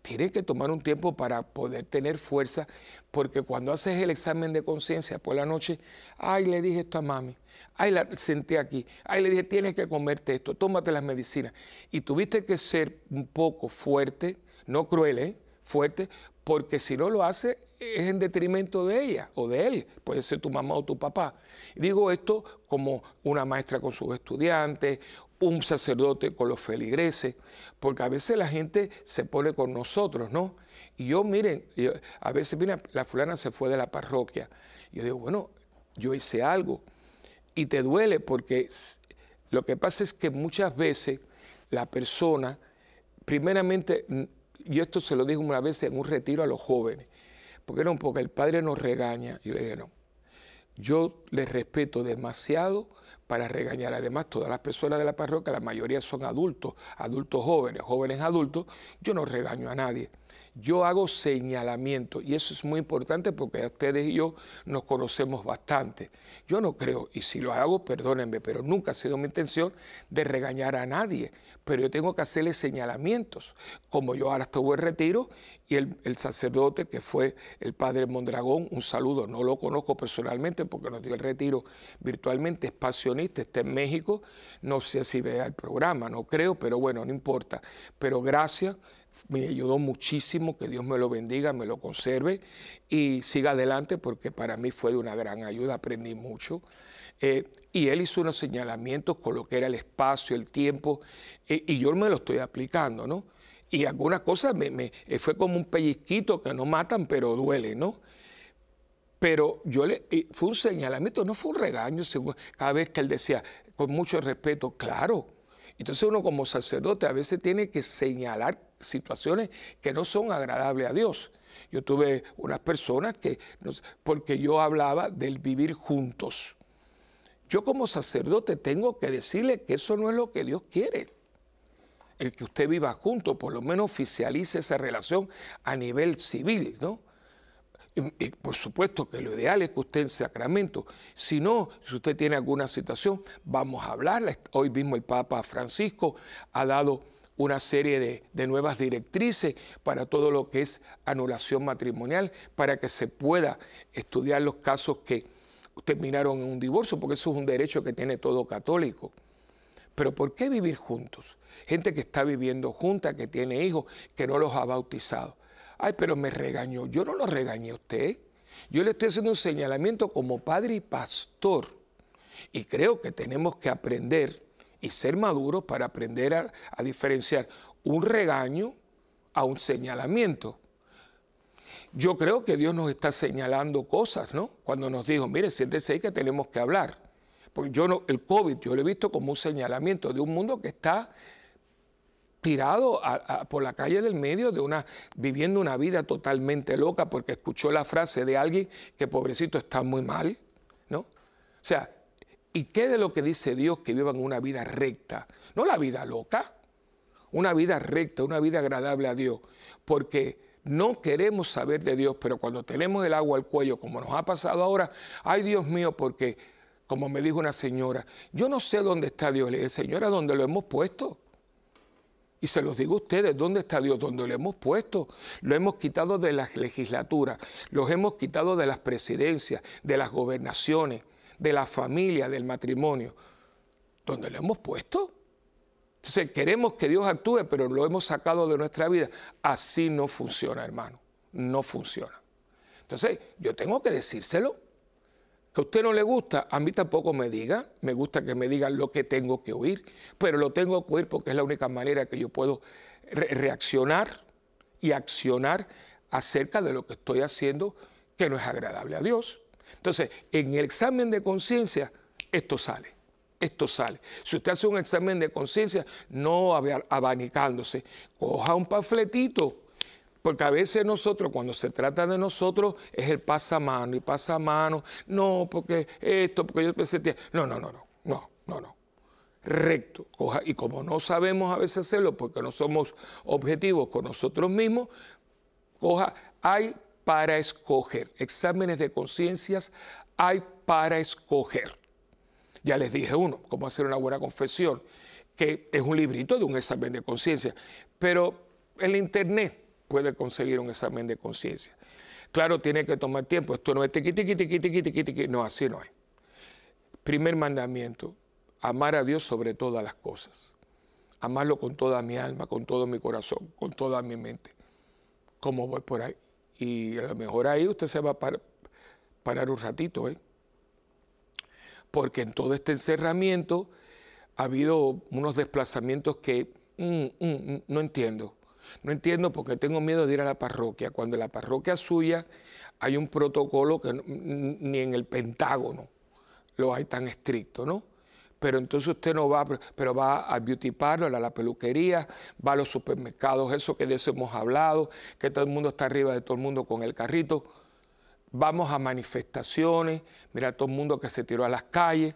S1: Tienes que tomar un tiempo para poder tener fuerza, porque cuando haces el examen de conciencia por la noche, ay, le dije esto a mami, ay, la senté aquí, ay, le dije, tienes que comerte esto, tómate las medicinas. Y tuviste que ser un poco fuerte, no cruel, ¿eh? Fuerte, porque si no lo hace es en detrimento de ella o de él, puede ser tu mamá o tu papá. Digo esto como una maestra con sus estudiantes, un sacerdote con los feligreses, porque a veces la gente se pone con nosotros, ¿no? Y yo, miren, a veces, mira, la fulana se fue de la parroquia. Yo digo, bueno, yo hice algo. Y te duele porque lo que pasa es que muchas veces la persona, primeramente, y esto se lo digo una vez en un retiro a los jóvenes, porque no, porque el padre nos regaña. Yo le dije, no, yo les respeto demasiado para regañar. Además, todas las personas de la parroquia, la mayoría son adultos, adultos jóvenes, jóvenes adultos, yo no regaño a nadie. Yo hago señalamiento y eso es muy importante porque ustedes y yo nos conocemos bastante. Yo no creo, y si lo hago, perdónenme, pero nunca ha sido mi intención de regañar a nadie. Pero yo tengo que hacerle señalamientos. Como yo ahora estuve en retiro y el, el sacerdote que fue el padre Mondragón, un saludo, no lo conozco personalmente porque nos dio el retiro virtualmente, es pasionista, está en México, no sé si vea el programa, no creo, pero bueno, no importa. Pero gracias me ayudó muchísimo, que Dios me lo bendiga, me lo conserve y siga adelante porque para mí fue de una gran ayuda, aprendí mucho. Eh, y él hizo unos señalamientos con lo que era el espacio, el tiempo, eh, y yo me lo estoy aplicando, ¿no? Y algunas cosas me, eh, fue como un pellizquito que no matan, pero duele, ¿no? Pero yo le, fue un señalamiento, no fue un regaño, cada vez que él decía, con mucho respeto, claro. Entonces uno como sacerdote a veces tiene que señalar situaciones que no son agradables a Dios. Yo tuve unas personas que, porque yo hablaba del vivir juntos. Yo como sacerdote tengo que decirle que eso no es lo que Dios quiere. El que usted viva junto, por lo menos oficialice esa relación a nivel civil, ¿no? Y, por supuesto que lo ideal es que usted en sacramento. Si no, si usted tiene alguna situación, vamos a hablarla. Hoy mismo el Papa Francisco ha dado una serie de, de, nuevas directrices para todo lo que es anulación matrimonial, para que se pueda estudiar los casos que terminaron en un divorcio, porque eso es un derecho que tiene todo católico. Pero ¿por qué vivir juntos? Gente que está viviendo junta, que tiene hijos, que no los ha bautizado. Ay, pero me regañó. Yo no lo regañé a usted. Yo le estoy haciendo un señalamiento como padre y pastor. Y creo que tenemos que aprender y ser maduros para aprender a, diferenciar un regaño a un señalamiento. Yo creo que Dios nos está señalando cosas, ¿no? Cuando nos dijo, mire, siéntese ahí que tenemos que hablar. Porque yo no, el COVID, yo lo he visto como un señalamiento de un mundo que está tirado por la calle del medio de una viviendo una vida totalmente loca porque escuchó la frase de alguien que pobrecito está muy mal, ¿no? O sea, ¿y qué de lo que dice Dios que vivan una vida recta? No la vida loca, una vida recta, una vida agradable a Dios, porque no queremos saber de Dios, pero cuando tenemos el agua al cuello, como nos ha pasado ahora, ay Dios mío, porque como me dijo una señora, yo no sé dónde está Dios. Le dije, señora, ¿dónde lo hemos puesto? Y se los digo a ustedes, ¿dónde está Dios? ¿Dónde lo hemos puesto? Lo hemos quitado de las legislaturas, los hemos quitado de las presidencias, de las gobernaciones, de la familia, del matrimonio. ¿Dónde lo hemos puesto? Entonces queremos que Dios actúe, pero lo hemos sacado de nuestra vida. Así no funciona, hermano. No funciona. Entonces yo tengo que decírselo. Que a usted no le gusta, a mí tampoco me diga. Me gusta que me digan lo que tengo que oír, pero lo tengo que oír porque es la única manera que yo puedo reaccionar y accionar acerca de lo que estoy haciendo que no es agradable a Dios. Entonces, en el examen de conciencia, esto sale esto sale. Si usted hace un examen de conciencia, no abanicándose, coja un panfletito, porque a veces nosotros, cuando se trata de nosotros, es el pasamano y pasamano, no, porque esto, porque yo pensé, no, no, no, no, no, no, no. Recto, y como no sabemos a veces hacerlo porque no somos objetivos con nosotros mismos, coja, hay para escoger, exámenes de conciencias hay para escoger. Ya les dije uno, cómo hacer una buena confesión, que es un librito de un examen de conciencia, pero el Internet puede conseguir un examen de conciencia. Claro, tiene que tomar tiempo, esto no es tiqui, tiqui, tiqui, tiqui, tiqui, tiqui, no, así no es. Primer mandamiento, amar a Dios sobre todas las cosas. Amarlo con toda mi alma, con todo mi corazón, con toda mi mente. ¿Cómo voy por ahí? Y a lo mejor ahí usted se va a parar un ratito, ¿eh? porque en todo este encerramiento ha habido unos desplazamientos que mm, mm, mm, no entiendo. No entiendo porque tengo miedo de ir a la parroquia. Cuando en la parroquia suya hay un protocolo que ni en el Pentágono lo hay tan estricto, ¿no? Pero entonces usted no va, pero va al beauty parlor, a la peluquería, va a los supermercados, eso que de eso hemos hablado, que todo el mundo está arriba de todo el mundo con el carrito vamos a manifestaciones, mira todo el mundo que se tiró a las calles,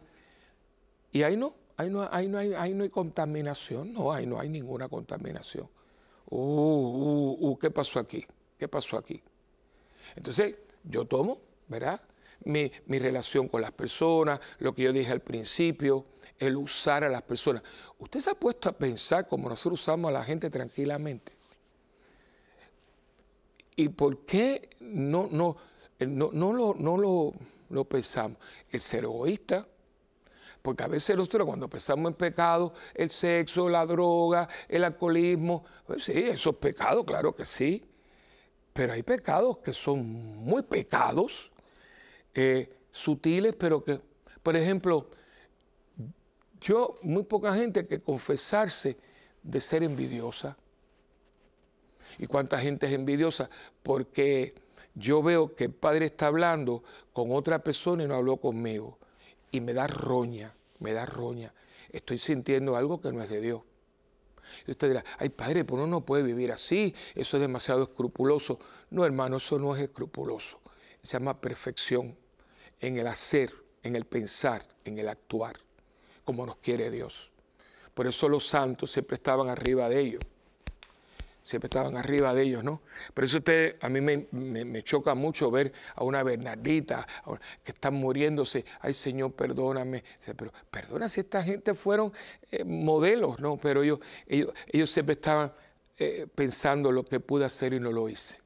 S1: y ahí no, ahí no, ahí no, hay, ahí no hay contaminación, no, ahí no hay ninguna contaminación. Uh, uh, uh, ¿qué pasó aquí? ¿Qué pasó aquí? Entonces, yo tomo, ¿verdad? Mi, relación con las personas, lo que yo dije al principio, el usar a las personas. ¿Usted se ha puesto a pensar como nosotros usamos a la gente tranquilamente? ¿Y por qué no, no, eh, no, no, lo, no lo, pensamos. El ser egoísta, porque a veces nosotros cuando pensamos en pecado, el sexo, la droga, el alcoholismo, pues sí, esos pecados, claro que sí, pero hay pecados que son muy pecados, eh, sutiles, pero que, Por ejemplo, yo, muy poca gente que confesarse de ser envidiosa. ¿Y cuánta gente es envidiosa? Porque yo veo que el Padre está hablando con otra persona y no habló conmigo. Y me da roña, me da roña. Estoy sintiendo algo que no es de Dios. Y usted dirá, ay Padre, pero uno no puede vivir así, eso es demasiado escrupuloso. No, hermano, eso no es escrupuloso. Se llama perfección en el hacer, en el pensar, en el actuar, como nos quiere Dios. Por eso los santos siempre estaban arriba de ellos siempre estaban arriba de ellos, ¿no? Por eso a mí me, choca mucho ver a una Bernardita que están muriéndose, ay Señor, perdóname, pero perdona si esta gente fueron eh, modelos, ¿no? Pero ellos, ellos, siempre estaban eh, pensando lo que pude hacer y no lo hice,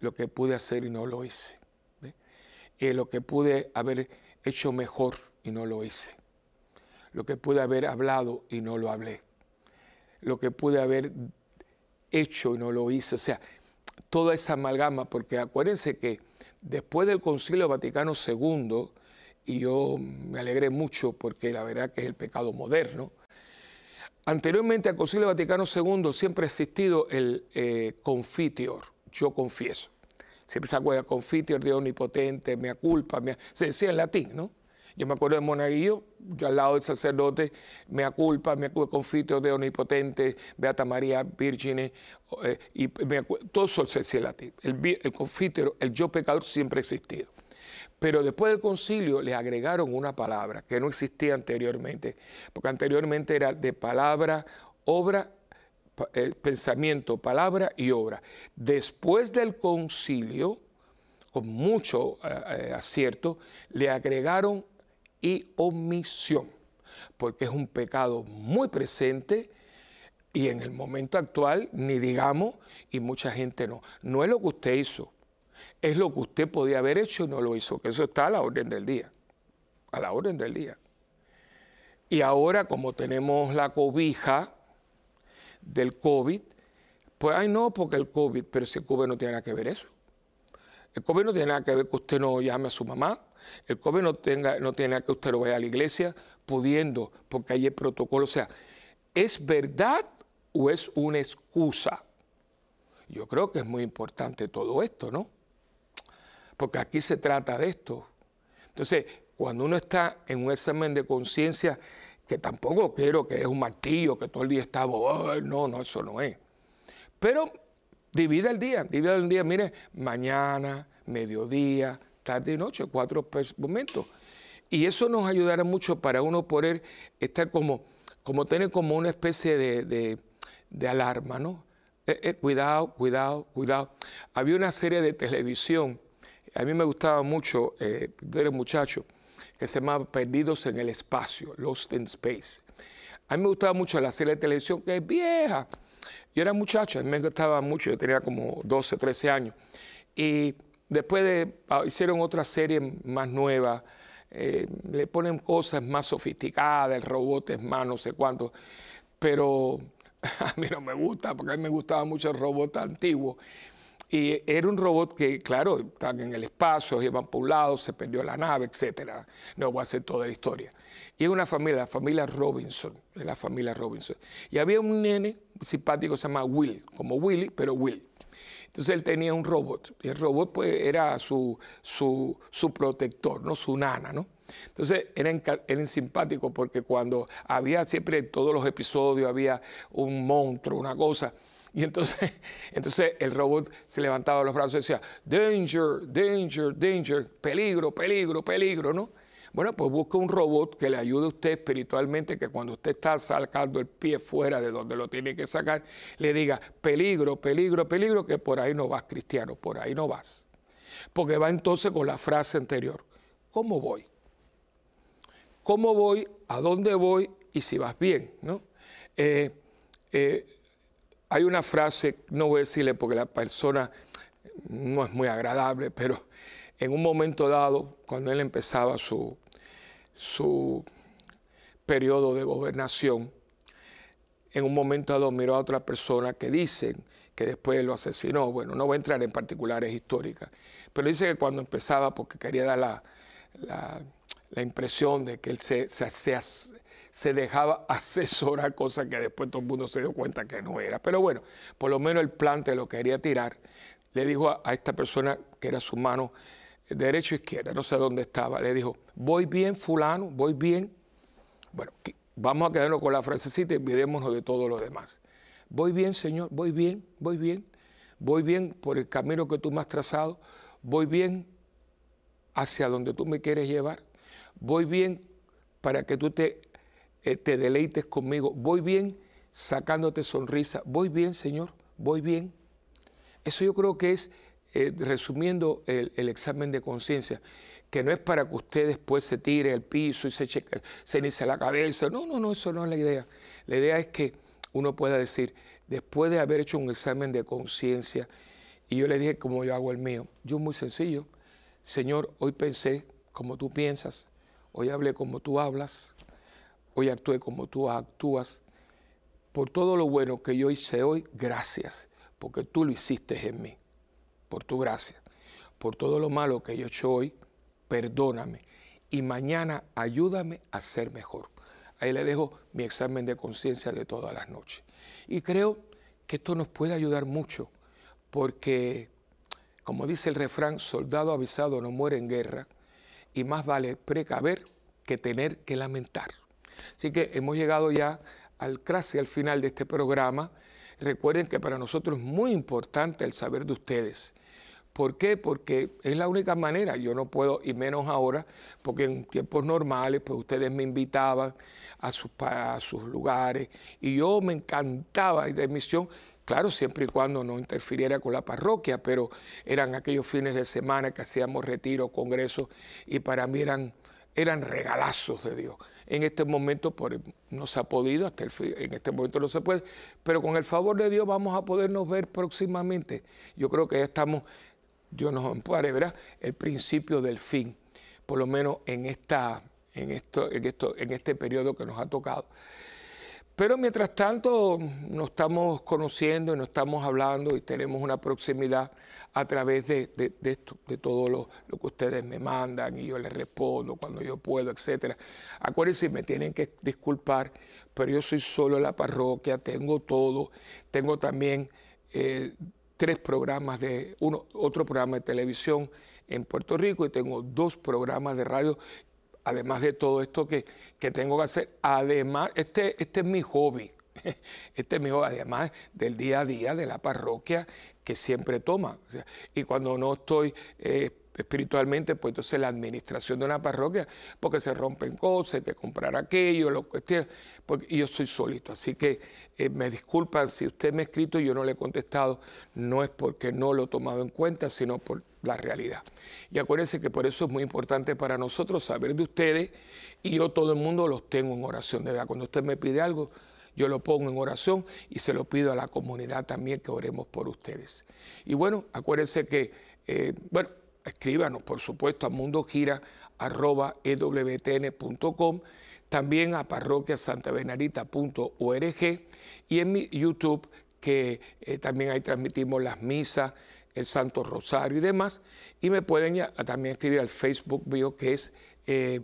S1: lo que pude hacer y no lo hice, lo que pude haber hecho mejor y no lo hice, lo que pude haber hablado y no lo hablé, lo que pude haber hecho y no lo hice. O sea, toda esa amalgama, porque acuérdense que después del Concilio Vaticano II, y yo me alegré mucho porque la verdad que es el pecado moderno, anteriormente al Concilio Vaticano II siempre ha existido el eh, confiteor, yo confieso. Siempre se acuerda, confiteor de omnipotente, mea culpa, se decía en latín, ¿no? Yo me acuerdo de Monaguillo, yo al lado del sacerdote, mea culpa, me confito de omnipotente, Beata María Virgine, eh, y me todo eso se latín. El, el confítero, el yo pecador siempre ha existido. Pero después del concilio le agregaron una palabra que no existía anteriormente, porque anteriormente era de palabra, obra, eh, pensamiento, palabra y obra. Después del concilio, con mucho eh, acierto, le agregaron y omisión, porque es un pecado muy presente y en el momento actual, ni digamos, y mucha gente no. No es lo que usted hizo, es lo que usted podía haber hecho y no lo hizo, que eso está a la orden del día, a la orden del día. Y ahora, como tenemos la cobija del COVID, pues, ay no, porque el COVID, pero si el COVID no tiene nada que ver eso. El COVID no tiene nada que ver que usted no llame a su mamá, el COVID no, tenga, no tiene que usted lo vaya a la iglesia pudiendo, porque hay el protocolo. O sea, ¿es verdad o es una excusa? Yo creo que es muy importante todo esto, ¿no? Porque aquí se trata de esto. Entonces, cuando uno está en un examen de conciencia, que tampoco quiero que es un martillo, que todo el día está, no, no, eso no es. Pero divida el día, divida el día, mire, mañana, mediodía, tarde y noche, cuatro momentos. Y eso nos ayudará mucho para uno poder estar como, como tener como una especie de, alarma, ¿no? Eh, eh, cuidado, cuidado, cuidado. Había una serie de televisión, a mí me gustaba mucho, eh, era muchacho, que se llamaba Perdidos en el Espacio, Lost in Space. A mí me gustaba mucho la serie de televisión que es vieja. Yo era muchacho, a mí me gustaba mucho, yo tenía como 12, 13 años. Y Después de, ah, hicieron otra serie más nueva, eh, le ponen cosas más sofisticadas, el robot es más no sé cuánto, pero (laughs) a mí no me gusta, porque a mí me gustaba mucho el robot antiguo. Y era un robot que, claro, estaban en el espacio, iban por un lado, se perdió la nave, etc. No voy a hacer toda la historia. Y es una familia, la familia Robinson, la familia Robinson. Y había un nene simpático se llama Will, como Willy, pero Will. Entonces él tenía un robot y el robot pues era su, su, protector, ¿no? su nana. ¿no? Entonces eran, eran simpáticos porque cuando había siempre en todos los episodios había un monstruo, una cosa. Y entonces, (laughs) entonces el robot se levantaba los brazos y decía, danger, danger, danger, peligro, peligro, peligro, ¿no? Bueno, pues busca un robot que le ayude a usted espiritualmente, que cuando usted está sacando el pie fuera de donde lo tiene que sacar, le diga, peligro, peligro, peligro, que por ahí no vas, cristiano, por ahí no vas. Porque va entonces con la frase anterior, ¿cómo voy? ¿Cómo voy? ¿A dónde voy? Y si vas bien, ¿no? Eh, eh, hay una frase, no voy a decirle porque la persona no es muy agradable, pero en un momento dado, cuando él empezaba su, su periodo de gobernación, en un momento dado a otra persona que dicen que después lo asesinó. Bueno, no voy a entrar en particulares históricas, pero dice que cuando empezaba, porque quería dar la, la impresión de que él se, se, dejaba (laughs) asesorar, cosa que después todo el mundo se dio cuenta que no era. Pero bueno, por lo menos el plan te lo quería tirar. Le dijo a esta persona que era su mano derecho izquierda, no sé dónde estaba, le dijo, voy bien fulano, voy bien. Bueno, vamos a quedarnos con la frasecita y olvidémonos de todo lo demás. Voy bien, Señor, voy bien, voy bien, voy bien por el camino que tú me has trazado, voy bien hacia donde tú me quieres llevar, voy bien para que tú te, eh, te deleites conmigo, voy bien sacándote sonrisa, voy bien, Señor, voy bien. Eso yo creo que es eh, resumiendo el, examen de conciencia, que no es para que usted después se tire al piso y se, cheque, se inicie la cabeza. No, no, no, eso no es la idea. La idea es que uno pueda decir, después de haber hecho un examen de conciencia, y yo le dije como yo hago el mío, yo muy sencillo, Señor, hoy pensé como tú piensas, hoy hablé como tú hablas, hoy actué como tú actúas. Por todo lo bueno que yo hice hoy, gracias, porque tú lo hiciste en mí por tu gracia. Por todo lo malo que yo he hecho hoy, perdóname. Y mañana ayúdame a ser mejor. Ahí le dejo mi examen de conciencia de todas las noches. Y creo que esto nos puede ayudar mucho, porque, como dice el refrán, soldado avisado no muere en guerra, y más vale precaver que tener que lamentar. Así que hemos llegado ya al casi al final de este programa. Recuerden que para nosotros es muy importante el saber de ustedes. ¿Por qué? Porque es la única manera, yo no puedo, y menos ahora, porque en tiempos normales, pues ustedes me invitaban a sus, sus lugares y yo me encantaba de misión, claro, siempre y cuando no interfiriera con la parroquia, pero eran aquellos fines de semana que hacíamos retiro, congresos, y para mí eran, eran regalazos de Dios. En este momento por, no se ha podido, hasta el, en este momento no se puede, pero con el favor de Dios vamos a podernos ver próximamente. Yo creo que ya estamos, Dios nos ampare, ¿verdad? El principio del fin, por lo menos en, esta, en, esto, en, esto, en este periodo que nos ha tocado. Pero mientras tanto nos estamos conociendo y nos estamos hablando y tenemos una proximidad a través de, esto, de todo lo, que ustedes me mandan y yo les respondo cuando yo puedo, etc. Acuérdense, me tienen que disculpar, pero yo soy solo en la parroquia, tengo todo, tengo también eh, tres programas de, uno, otro programa de televisión en Puerto Rico y tengo dos programas de radio además de todo esto que, tengo que hacer, además, este, este es mi hobby, (laughs) este es mi hobby, además del día a día de la parroquia que siempre toma. y cuando no estoy eh, espiritualmente, pues entonces la administración de una parroquia, porque se rompen cosas, hay que comprar aquello, lo que porque yo soy solito. Así que eh, me disculpan si usted me ha escrito y yo no le he contestado, no es porque no lo he tomado en cuenta, sino por la realidad. Y acuérdense que por eso es muy importante para nosotros saber de ustedes y yo todo el mundo los tengo en oración. De verdad, cuando usted me pide algo, yo lo pongo en oración y se lo pido a la comunidad también que oremos por ustedes. Y bueno, acuérdense que, eh, bueno, escríbanos, por supuesto, a mundogira.ewtn.com, también a parroquiasantabenarita.org y en mi YouTube, que eh, también ahí transmitimos las misas, el Santo Rosario y demás. Y me pueden también escribir al Facebook mío, que es eh,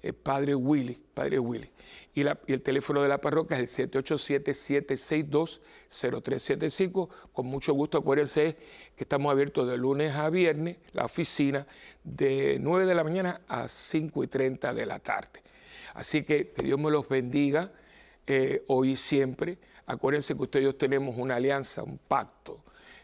S1: eh, Padre Willy, Padre Willy. Y, el teléfono de la parroquia es el 787-762-0375. Con mucho gusto, acuérdense que estamos abiertos de lunes a viernes, la oficina, de 9 de la mañana a 5 y 30 de la tarde. Así que que Dios me los bendiga eh, hoy y siempre. Acuérdense que ustedes tenemos una alianza, un pacto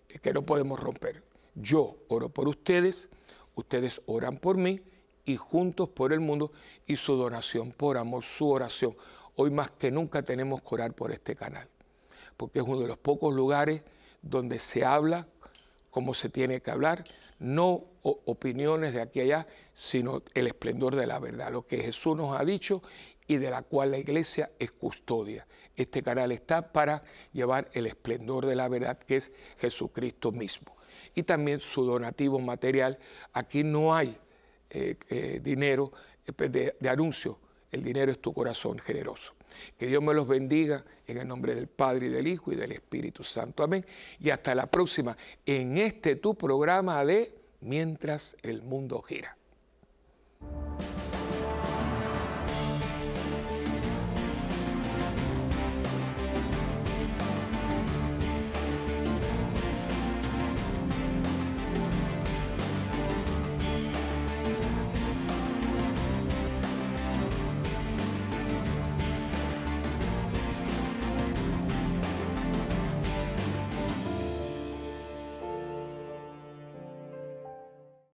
S1: eh, que no podemos romper. Yo oro por ustedes, ustedes oran por mí y juntos por el mundo y su donación por amor, su oración. Hoy más que nunca tenemos que orar por este canal, porque es uno de los pocos lugares donde se habla como se tiene que hablar, no opiniones de aquí allá, sino el esplendor de la verdad, lo que Jesús nos ha dicho y de la cual la iglesia es custodia. Este canal está para llevar el esplendor de la verdad que es Jesucristo mismo. Y también su donativo material. Aquí no hay eh, eh, dinero eh, de, de anuncio, el dinero es tu corazón generoso. Que Dios me los bendiga en el nombre del Padre y del Hijo y del Espíritu Santo. Amén. Y hasta la próxima en este tu programa de Mientras el mundo gira.